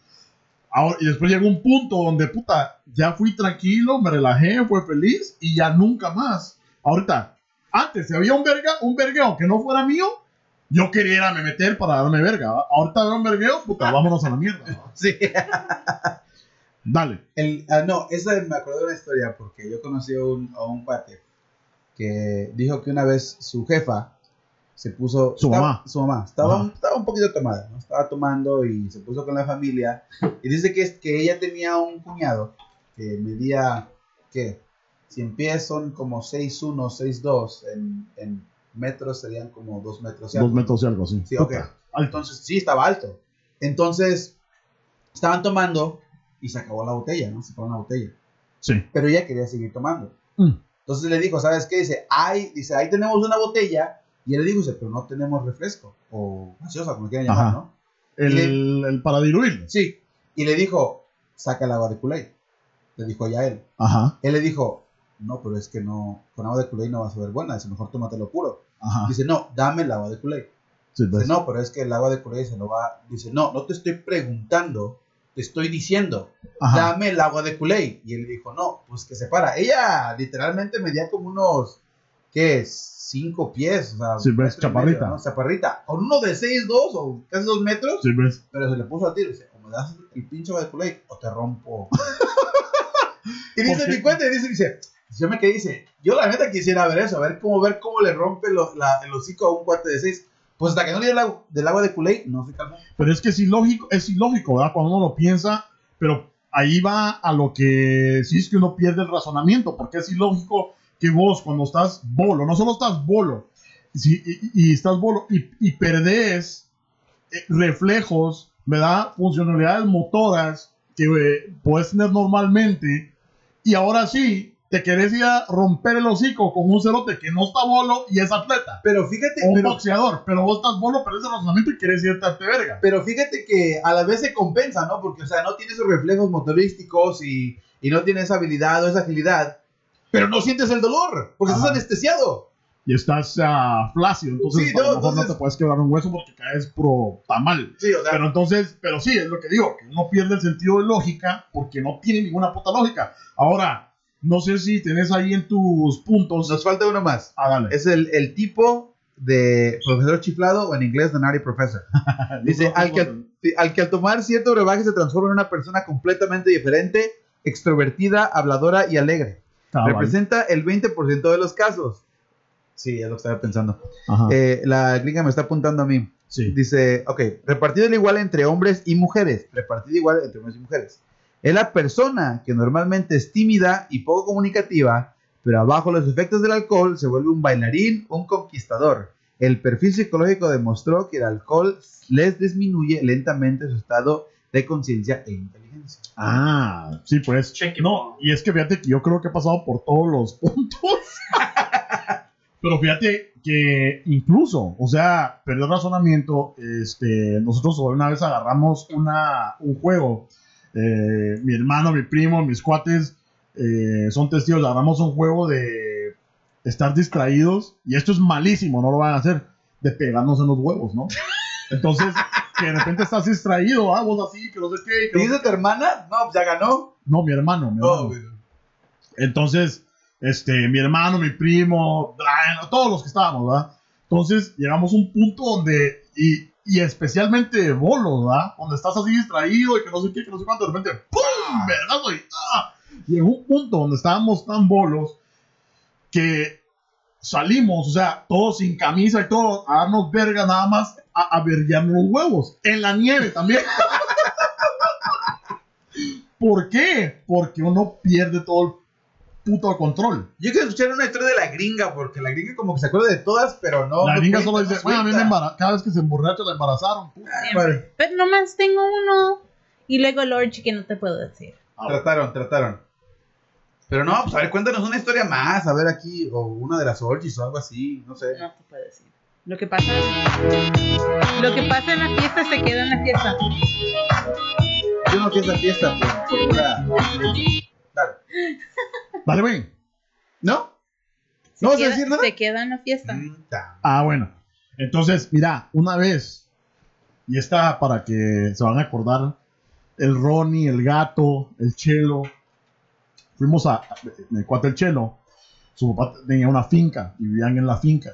Ahora, y después llegó un punto donde, puta, ya fui tranquilo, me relajé, fue feliz y ya nunca más. Ahorita, antes, si había un verga, un vergueo que no fuera mío, yo quería ir a me meter para darme verga. Ahorita veo un vergueo, puta, vámonos a la mierda. ¿va? Sí. Dale. El, ah, no, esa me acordé de una historia porque yo conocí a un, a un cuate que dijo que una vez su jefa se puso. Su estaba- mamá. Su mamá. Estaba, estaba un poquito tomada, ¿no? Estaba tomando y se puso con la familia. Y dice que, que ella tenía un cuñado que medía, ¿qué? Si en pies son como 6'1, 6'2, en, en metros serían como 2 metros. y algo. metros y algo así. Sí, ok. Alto. Entonces, sí, estaba alto. Entonces, estaban tomando y se acabó la botella, ¿no? Se acabó la botella. Sí. Pero ella quería seguir tomando. Mm. Entonces le dijo, ¿sabes qué? Dice, ahí, dice, ahí tenemos una botella. Y él le dijo, dice, pero no tenemos refresco. O gaseosa, como quieran llamar, Ajá. ¿no? El, el para diluir. Sí. Y le dijo, saca el agua de Kool-Aid. Le dijo ya él. Ajá, Él le dijo, no, pero es que no, con agua de Kool-Aid no va a saber buena. Dice, mejor tómatelo puro. ajá. Dice, no, dame el agua de Kool-Aid. Sí, Dice, no, pero es que el agua de Kool-Aid se lo va. Dice, no, no te estoy preguntando, te estoy diciendo, Ajá. dame el agua de Kool-Aid. Y él dijo, no, pues que se para. Ella literalmente medía como unos, ¿qué? Cinco pies. O sea, Sí, ves, chaparrita. medio, ¿no? Chaparrita. Con uno de 6'2 o casi 2 metros, Sí, ves. pero se le puso al tiro. Dice, o me das el pinche agua de Kool-Aid o te rompo. y dice mi cuenta, y dice, dice, yo me quedé, dice, yo la neta quisiera ver eso, a ver cómo, ver cómo le rompe lo- la- el hocico a un cuate de 6. Pues hasta que no le dio del agua de Kool-Aid, no se calmó. Pero es que es ilógico, es ilógico, ¿verdad? Cuando uno lo piensa, pero ahí va a lo que sí es que uno pierde el razonamiento, porque es ilógico que vos cuando estás bolo, no solo estás bolo, sí, y, y estás bolo y, y perdés eh, reflejos, ¿verdad? Funcionalidades motoras que eh, puedes tener normalmente, y ahora sí, te querés ir a romper el hocico con un cerote que no está bolo y es atleta. Pero fíjate, O un pero, boxeador, pero vos estás bolo, pero ese razonamiento y querés irte a darte verga. pero fíjate que a la vez se compensa, ¿no? Porque, o sea, no tiene esos reflejos motorísticos y, y no tiene esa habilidad o esa agilidad, pero no sientes el dolor, porque estás Ajá. anestesiado. y estás ah, flácido, entonces Sí, a lo no, mejor entonces- no te puedes quebrar un hueso porque caes pro tamal. Sí, o sea, Pero entonces, pero sí, es lo que digo, que uno pierde el sentido de lógica porque no tiene ninguna puta lógica. Ahora, no sé si tenés ahí en tus puntos. nos falta uno más. Ah, dale. Es el, el tipo de profesor chiflado o en inglés the naughty professor. Dice, al que, al que al tomar cierto brebaje se transforma en una persona completamente diferente, extrovertida, habladora y alegre. Ah, vale. Representa el 20% de los casos. Sí, es lo estaba pensando. Eh, la gringa me está apuntando a mí. sí. Dice, ok, repartido al igual entre hombres y mujeres. Repartido igual entre hombres y mujeres. Es la persona que normalmente es tímida y poco comunicativa, pero bajo los efectos del alcohol se vuelve un bailarín, un conquistador. El perfil psicológico demostró que el alcohol les disminuye lentamente su estado de conciencia e inteligencia. Ah, sí, pues. Cheque. No, y es que fíjate que yo creo que he pasado por todos los puntos. Pero fíjate que incluso, o sea, perdió el razonamiento. Este, nosotros una vez agarramos una, un juego. Eh, mi hermano, mi primo, mis cuates eh, son testigos. Agarramos un juego de estar distraídos. Y esto es malísimo, no lo van a hacer. De pegarnos en los huevos, ¿no? Entonces, que de repente estás distraído, ah, vos así, que no sé qué. que ¿Y no- dice tu hermana? No, ya ganó. No, mi hermano, mi Oh, hermano. güey. Entonces, este, mi hermano, mi primo, Brian, todos los que estábamos, ¿verdad? Entonces, llegamos a un punto donde, y, y especialmente bolos, ¿verdad? Donde estás así distraído y que no sé qué, que no sé cuánto, de repente, ¡pum! ¿Vergazo? Y, ¡ah! en un punto donde estábamos tan bolos que salimos, o sea, todos sin camisa y todo, a darnos verga nada más, a, a los huevos. En la nieve también. ¿Por qué? Porque uno pierde todo el puto control. Yo quiero escuchar una historia de la gringa, porque la gringa como que se acuerda de todas, pero no. la no gringa solo dice, bueno, a mí me cada vez que se emborracha la embarazaron. puta. Siempre. Pero nomás tengo uno. Y luego el orgy que no te puedo decir. Trataron, trataron. Pero no, pues a ver, cuéntanos una historia más, a ver aquí, o una de las orgies o algo así, no sé. No te puedo decir. Lo que pasa Lo que pasa en la fiesta se queda en la fiesta. Yo no fiesta, fiesta, por, por pura- Dale, güey. ¿No? Se ¿No vas a queda- decir nada? Se queda en la fiesta. Mm. Ah, bueno. Entonces, mira, una vez, y esta para que se van a acordar, el Ronnie, el gato, el Chelo, fuimos a, el cuate el Chelo, su papá tenía una finca y vivían en la finca.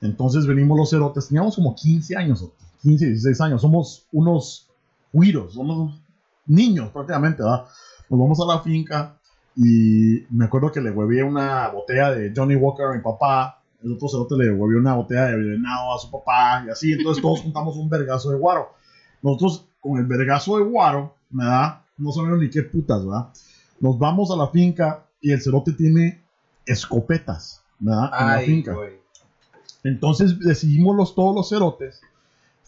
Entonces venimos los cerotes, teníamos como 15 años, 15, 16 años, somos unos huiros, somos niños prácticamente, ¿verdad? Nos vamos a la finca y me acuerdo que le huevé una botella de Johnny Walker a mi papá, el otro cerote le huevió una botella de venado a su papá y así, entonces todos juntamos un vergazo de guaro. Nosotros con el vergazo de guaro, ¿verdad? No sabemos ni qué putas, ¿verdad? Nos vamos a la finca y el cerote tiene escopetas, ¿verdad? En la finca. Entonces decidimos los, todos los cerotes,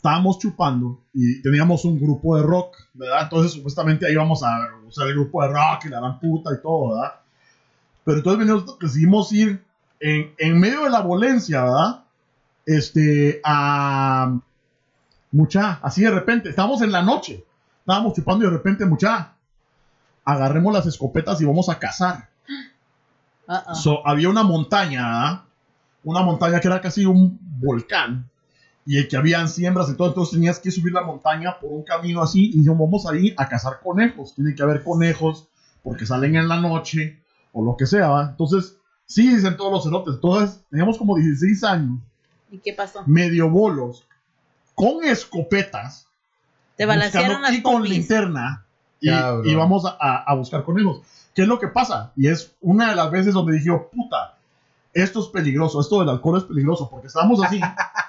estábamos chupando y teníamos un grupo de rock, ¿verdad? Entonces supuestamente ahí íbamos a usar el grupo de rock y la gran puta y todo, ¿verdad? Pero entonces venimos- decidimos ir en, en medio de la violencia, ¿verdad? Este, a mucha, así de repente, estábamos en la noche, estábamos chupando y de repente mucha, agarremos las escopetas y vamos a cazar. Uh-uh. So, había una montaña, ¿ah? una montaña que era casi un volcán, y el que habían siembras y todo, entonces tenías que subir la montaña por un camino así, y dijimos, vamos a ir a cazar conejos, tiene que haber conejos, porque salen en la noche, o lo que sea, ¿va? entonces, sí, dicen todos los cerotes, entonces, teníamos como 16 años, ¿Y qué pasó? medio bolos, con escopetas, Te balancearon las y con popis. linterna y, vamos a, a- a buscar conejos. ¿Qué es lo que pasa? Y es una de las veces donde dije, oh, puta, esto es peligroso, esto del alcohol es peligroso, porque estábamos así.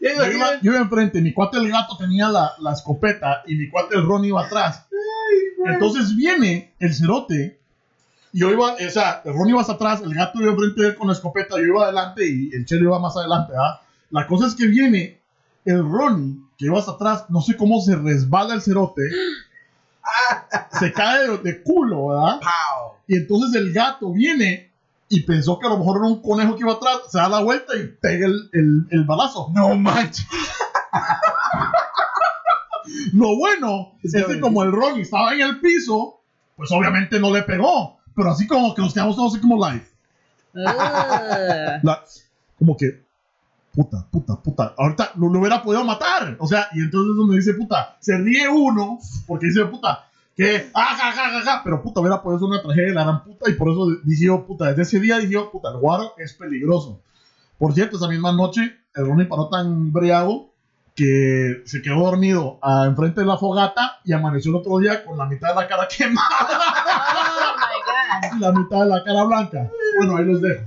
Yo, iba, yo iba enfrente, mi cuate el gato tenía la, la escopeta y mi cuate el Ron iba atrás. Entonces viene el cerote. y Yo iba, o sea, el Ron iba hasta atrás, el gato iba enfrente de él con la escopeta, yo iba adelante y el Chelo iba más adelante, ¿verdad? La cosa es que viene el Ronnie, que iba hasta atrás, no sé cómo se resbala el cerote, se cae de, de culo, ¿verdad? Pow. Y entonces el gato viene y pensó que a lo mejor era un conejo que iba atrás, se da la vuelta y pega el, el, el balazo. No manches. Lo bueno Es que- como el Ronnie estaba en el piso, pues obviamente no le pegó. Pero así como que nos quedamos todos así como live. La- como que, puta, puta, puta. Ahorita lo, lo hubiera podido matar. O sea, y entonces donde dice, puta, se ríe uno porque dice, puta, que, ah, ja, ja, ja, ja, pero puta, hubiera podido ser una tragedia de la gran puta. Y por eso dije yo, puta, desde ese día dije yo, puta, el guaro es peligroso. Por cierto, esa misma noche, el Ronnie paró tan briago que se quedó dormido ah, enfrente de la fogata y amaneció el otro día con la mitad de la cara quemada Oh my god. y la mitad de la cara blanca. Bueno, ahí los dejo.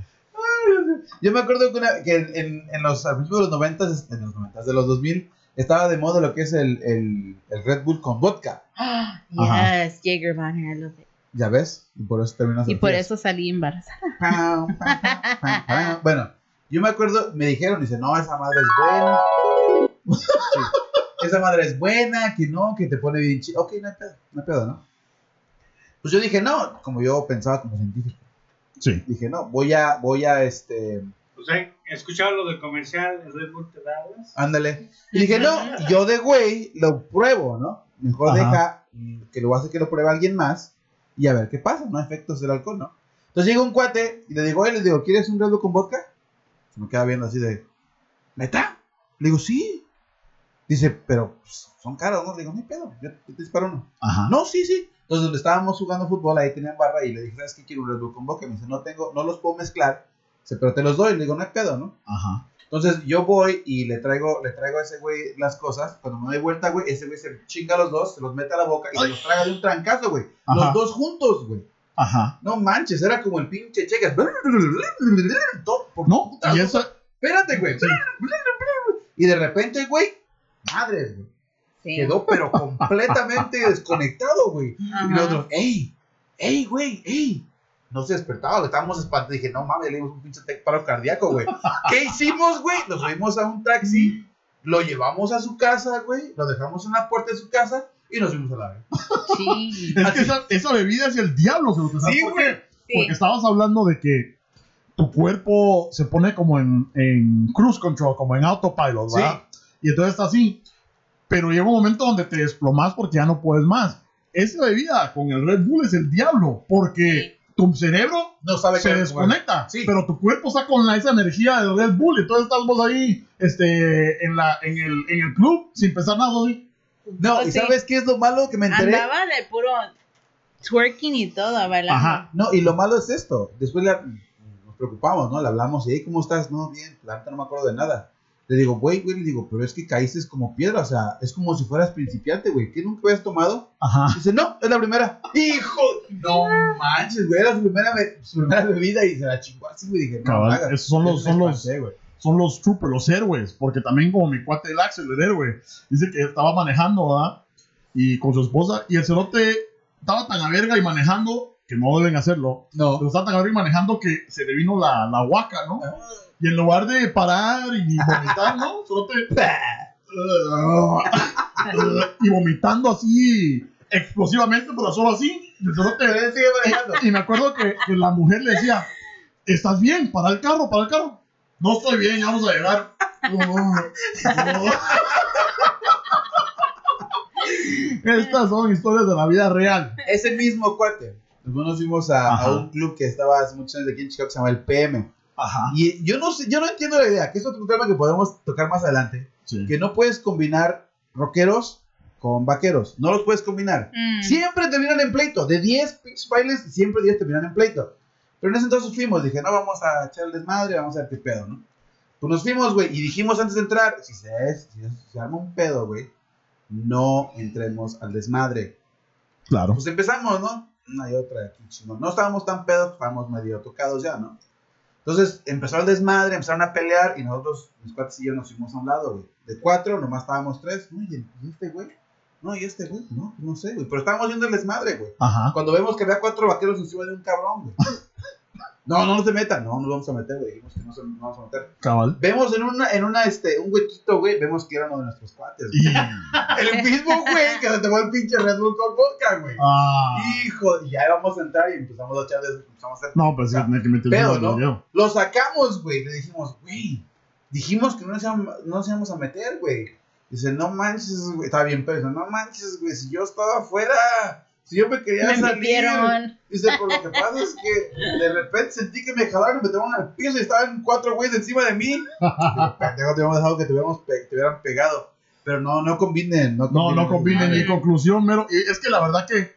Yo me acuerdo que, una- que en, en- en los a principios de los 90, en los 90, de los 2000, estaba de moda lo que es el, el, el Red Bull con vodka. Ajá. Yes, Jägermeister, I love it. ¿Ya ves? Y por eso terminas Y por eso salí embarazada. Bueno, yo me acuerdo, me dijeron, dice, no, esa madre es buena. Sí. Esa madre es buena, que no, que te pone bien chido. Ok, no hay pedo, no hay pedo, ¿no? Pues yo dije, no, como yo pensaba como científico. Sí. Dije, no, voy a, voy a, este, O sea, he escuchado lo del comercial de Red Bull te da alas. ándale. Y dije, no, yo de güey lo pruebo, ¿no? Mejor Ajá. deja mm, que lo hace que lo pruebe alguien más y a ver qué pasa, ¿no? Efectos del alcohol, ¿no? Entonces llega un cuate y le digo, oye, le digo, ¿quieres un Red Bull con vodka? Se me queda viendo así de, ¿neta? Le digo, sí. Dice, pero pues, son caros, ¿no? Le digo, no hay pedo, yo te disparo uno. Ajá. No, sí, sí. Entonces, donde estábamos jugando fútbol, ahí tenían barra y le dije, ¿sabes qué? Quiero un Red Bull con vodka. Me dice, no tengo, no los puedo mezclar. Dice, pero te los doy. Le digo, no hay pedo, ¿no? Ajá. Entonces yo voy y le traigo, le traigo a ese güey las cosas. Cuando me doy vuelta, güey, ese güey se chinga a los dos, se los mete a la boca y se los traga de un trancazo, güey. Ajá. Los dos juntos, güey. Ajá. No manches, era como el pinche por No, y eso. Espérate, güey. Y de repente, güey, madre, güey. Sí. Quedó pero completamente desconectado, güey. Ajá. Y nosotros, ey, ey, güey, ey. No se despertaba, estábamos espantados. Dije, no mames, le dimos un pinche paro cardíaco, güey. ¿Qué hicimos, güey? Nos subimos a un taxi, lo llevamos a su casa, güey, lo dejamos en la puerta de su casa y nos fuimos a la verga. Sí. Es que esa, esa bebida es el diablo, ¿sabes Sí, por güey. qué? Sí. Porque estabas hablando de que tu cuerpo se pone como en, en cruise control, como en autopilot, Sí. ¿verdad? Y entonces está así. Pero llega un momento donde te desplomas porque ya no puedes más. Esa bebida con el Red Bull es el diablo, porque tu cerebro No sabe se desconecta, Sí. pero tu cuerpo está con la, esa energía del Red Bull. Entonces estás vos ahí este, en, la, en, el, en el club sin pensar nada así. No, Pues ¿y sí. sabes qué es lo malo que me enteré? Andaba de puro twerking y todo, bailando. Ajá. No, y lo malo es esto. Después le- nos preocupamos, ¿no? Le hablamos y, "Hey, ¿cómo estás? No, bien, la no me acuerdo de nada. Le digo, güey, güey, le digo, pero es que caíste como piedra, o sea, es como si fueras principiante, güey. ¿Qué nunca habías tomado? Ajá. Dice, no, es la primera. Hijo, no manches, güey, era su primera, su primera bebida y se la chingó así, güey. Dije, no, Cabal, hagas. esos son los- son los- güey. son los troopers, los héroes, porque también como mi cuate el Axel, el héroe, dice que estaba manejando, ¿verdad? Y con su esposa, y el cerote estaba tan a verga y manejando, que no deben hacerlo, No. pero estaba tan a verga y manejando que se le vino la, la huaca, ¿no? Y en lugar de parar y vomitar, ¿no? Cerote... y vomitando así explosivamente, pero solo así. Y me acuerdo que, que la mujer le decía, ¿estás bien? Para el carro, para el carro. No estoy bien, ya vamos a llegar. Estas son historias de la vida real. Ese mismo cuate. Nosotros nos fuimos a, un club que estaba hace muchos años aquí en Chicago que se llama el PM. Ajá. Y yo no sé, yo no entiendo la idea, que es otro tema que podemos tocar más adelante. Sí. Que no puedes combinar rockeros con vaqueros. No los puedes combinar. Mm. Siempre terminan en pleito. De 10 pinches bailes, siempre 10 terminan en pleito. Pero en ese entonces fuimos. Dije, no, vamos a echar el desmadre, vamos a ver qué pedo, ¿no? Pues nos fuimos, güey. Y dijimos antes de entrar, si se, si se arma un pedo, güey, no entremos al desmadre. Claro. Pues empezamos, ¿no? Una y otra aquí. No estábamos tan pedos, estábamos medio tocados ya, ¿no? Entonces empezó el desmadre, empezaron a pelear y nosotros, mis cuates y yo, nos fuimos a un lado, güey. De cuatro, nomás estábamos tres. No, ¿y el- y este güey? No, ¿y este güey? No, no sé, güey. Pero estábamos viendo el desmadre, güey. Ajá. Cuando vemos que había cuatro vaqueros encima de un cabrón, güey. No, no, se metan. No, nos vamos a meter, güey. Dijimos que no se nos vamos a meter. Cabal. Vemos en una, en una, este, un huequito, güey. Vemos que era uno de nuestros cuates, güey. Y... El mismo güey que se tomó el pinche Red Bull con vodka, güey. Ah. Hijo, y ya íbamos a entrar y empezamos a echar de empezamos a hacer. No, pues sí, tiene que meter pedo, el ¿no? Lo sacamos, güey. Le dijimos, güey, dijimos que no nos, íbamos, no nos íbamos a meter, güey. Dice, no manches, güey. Estaba bien pedo. No manches, güey. Si yo estaba afuera, si yo me quería Me salir. metieron. Dice, por lo que pasa es que de repente sentí que me jalaron y me tiraron al piso y estaban cuatro güeyes encima de mí. Pendejo, te hubiéramos dejado que te, hubiéramos pe- te hubieran pegado. Pero no, no combinen. No No, combinen. no combinen. Y conclusión, mero. y Es que la verdad que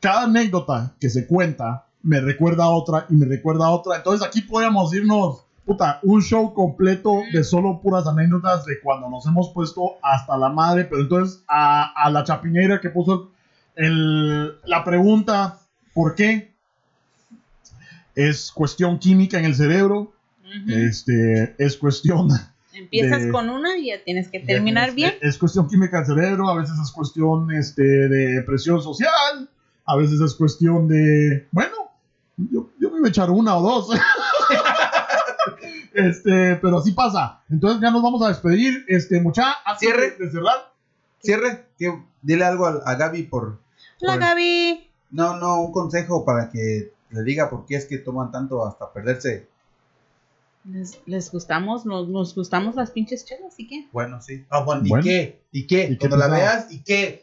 cada anécdota que se cuenta me recuerda a otra y me recuerda a otra. Entonces aquí podríamos irnos, puta, un show completo de solo puras anécdotas de cuando nos hemos puesto hasta la madre. Pero entonces a, a la chapinera que puso el, la pregunta, ¿por qué? Es cuestión química en el cerebro. Este, es cuestión Empiezas de- con una y ya tienes que terminar es, bien. Es cuestión química del cerebro, a veces es cuestión este, de presión social, a veces es cuestión de. Bueno, yo, yo me iba a echar una o dos. este, pero así pasa. Entonces ya nos vamos a despedir. Este, mucha, Cierre. de cerrar. Cierre, que, dile algo a, a Gaby por. Hola por- Gaby. No, no, un consejo para que, le diga por qué es que toman tanto hasta perderse. Les, les gustamos, nos, nos gustamos las pinches chelas, ¿y qué? Bueno, sí. Ah, bueno, ¿y Bueno. qué? ¿Y qué? ¿Y qué Cuando la veas, ¿y qué?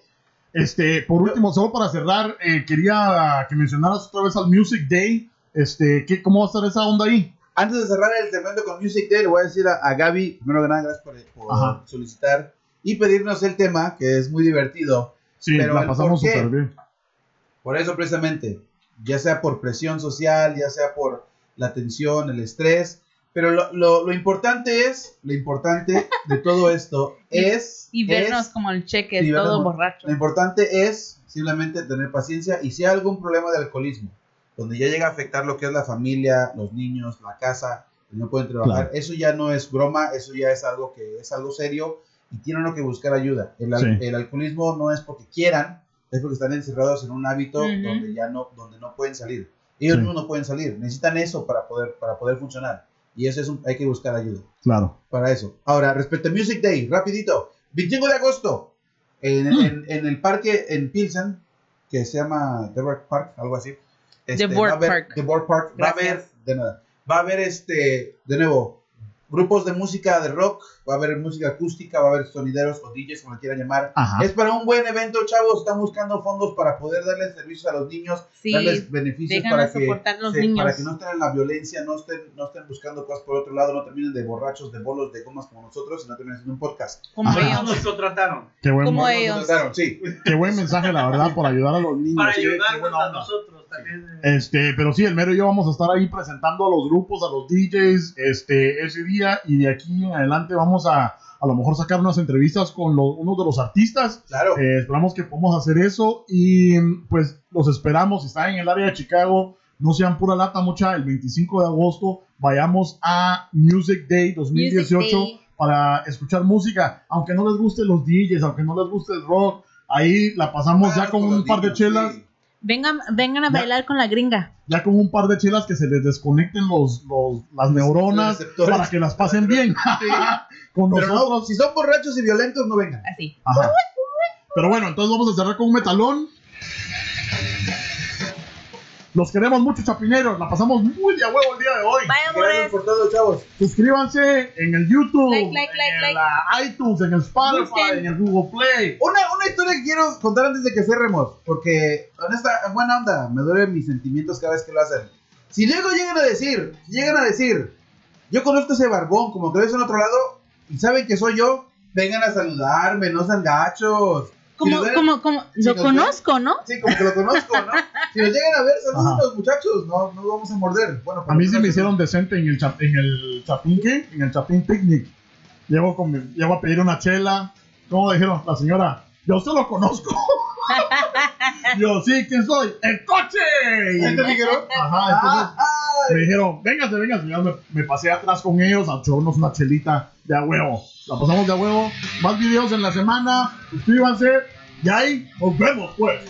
Este, por último, solo para cerrar, eh, quería que mencionaras otra vez al Music Day. Este, ¿qué, ¿cómo va a estar esa onda ahí? Antes de cerrar el segmento con Music Day, le voy a decir a, a Gaby, primero que nada, gracias por, por solicitar y pedirnos el tema, que es muy divertido. Sí, Pero la pasamos súper bien. Por eso precisamente, ya sea por presión social, ya sea por la tensión, el estrés, pero lo, lo- lo importante es, lo importante de todo esto es... Y vernos es- como el cheque, todo borracho. Lo importante es simplemente tener paciencia y si hay algún problema de alcoholismo, donde ya llega a afectar lo que es la familia, los niños, la casa, no pueden trabajar, Claro. eso ya no es broma, eso ya es algo que es algo serio y tienen uno que buscar ayuda. El, Sí. el alcoholismo no es porque quieran, es porque están encerrados en un hábito Ujú. donde ya no, donde no pueden salir. Ellos Sí. mismos no pueden salir, necesitan eso para poder, para poder funcionar. Y eso es un- hay que buscar ayuda Claro. para eso. Ahora, respecto a Music Day, rapidito. 25 de agosto, en, Mm. en- en el parque en Pilsen, que se llama The Board Park, algo así. The va a Board Park. The Board Park. Va a Gracias. haber, de nada, va a haber este, de nuevo, grupos de música de rock, va a haber música acústica, va a haber sonideros o DJs, como le quieran llamar. Ajá. Es para un buen evento, chavos. Están buscando fondos para poder darles servicios a los niños Sí, darles beneficios para que, soportar a los se- niños. para que no estén en la violencia, no estén, no estén buscando cosas por otro lado, no terminen de borrachos, de bolos, de gomas como nosotros y no terminen haciendo un podcast. como. Ellos nos contrataron Qué buen, Como Nos ellos. contrataron, sí. qué buen mensaje, la verdad, por ayudar a los niños. para ayudarnos a nosotros también. eh. Este, pero sí, el mero y yo vamos a estar ahí presentando a los grupos, a los DJs, este, ese día y de aquí en adelante vamos a a lo mejor sacar unas entrevistas con los, unos de los artistas. Claro. Eh, esperamos que podamos hacer eso y pues los esperamos. Si están en el área de Chicago, no sean pura lata mucha. El 25 de agosto vayamos a Music Day 2018 Music Day. para escuchar música. Aunque no les guste los DJs, aunque no les guste el rock, ahí la pasamos ya con con un par de chelas. sí. Vengan, vengan a Ya. bailar con la gringa. ya con un par de chelas que se les desconecten los, los- las neuronas para que las pasen bien. con Pero no, si son borrachos y violentos, no vengan. Así. Ajá. Pero bueno, entonces vamos a cerrar con un metalón. Los queremos mucho, chapineros. La pasamos muy de a huevo el día de hoy. Bye, Gracias amores. por todo, chavos. Suscríbanse en el YouTube, Like, like, like, en like. la iTunes, en el Spotify, Busquen. en el Google Play. Una, una historia que quiero contar antes de que cerremos, porque honesta, buena onda, me duelen mis sentimientos cada vez que lo hacen. Si luego llegan a decir, si llegan a decir, yo conozco ese barbón, como que lo ves en otro lado, y saben que soy yo, vengan a saludarme, no sean gachos. Como, como, como, si lo nos ven- conozco, ¿no? Sí, como que lo conozco, ¿no? Si nos llegan a ver, saludos Ajá. muchachos, no, no vamos a morder. Bueno, A mí sí me hicieron decente en el, chap- en el Chapín, ¿qué? En el Chapín Picnic. Llego, con mi- llego a pedir una chela. ¿Cómo dijeron la señora? Yo se lo conozco. yo, sí, ¿quién soy? ¡El coche! ¿Sí te dijeron? Ajá, entonces Ah, ah, me dijeron, véngase, véngase. Yo me, me pasé atrás con ellos a echarnos una chelita de a huevo. La pasamos de huevo. Más videos en la semana. Suscríbanse. Y ahí nos vemos, pues.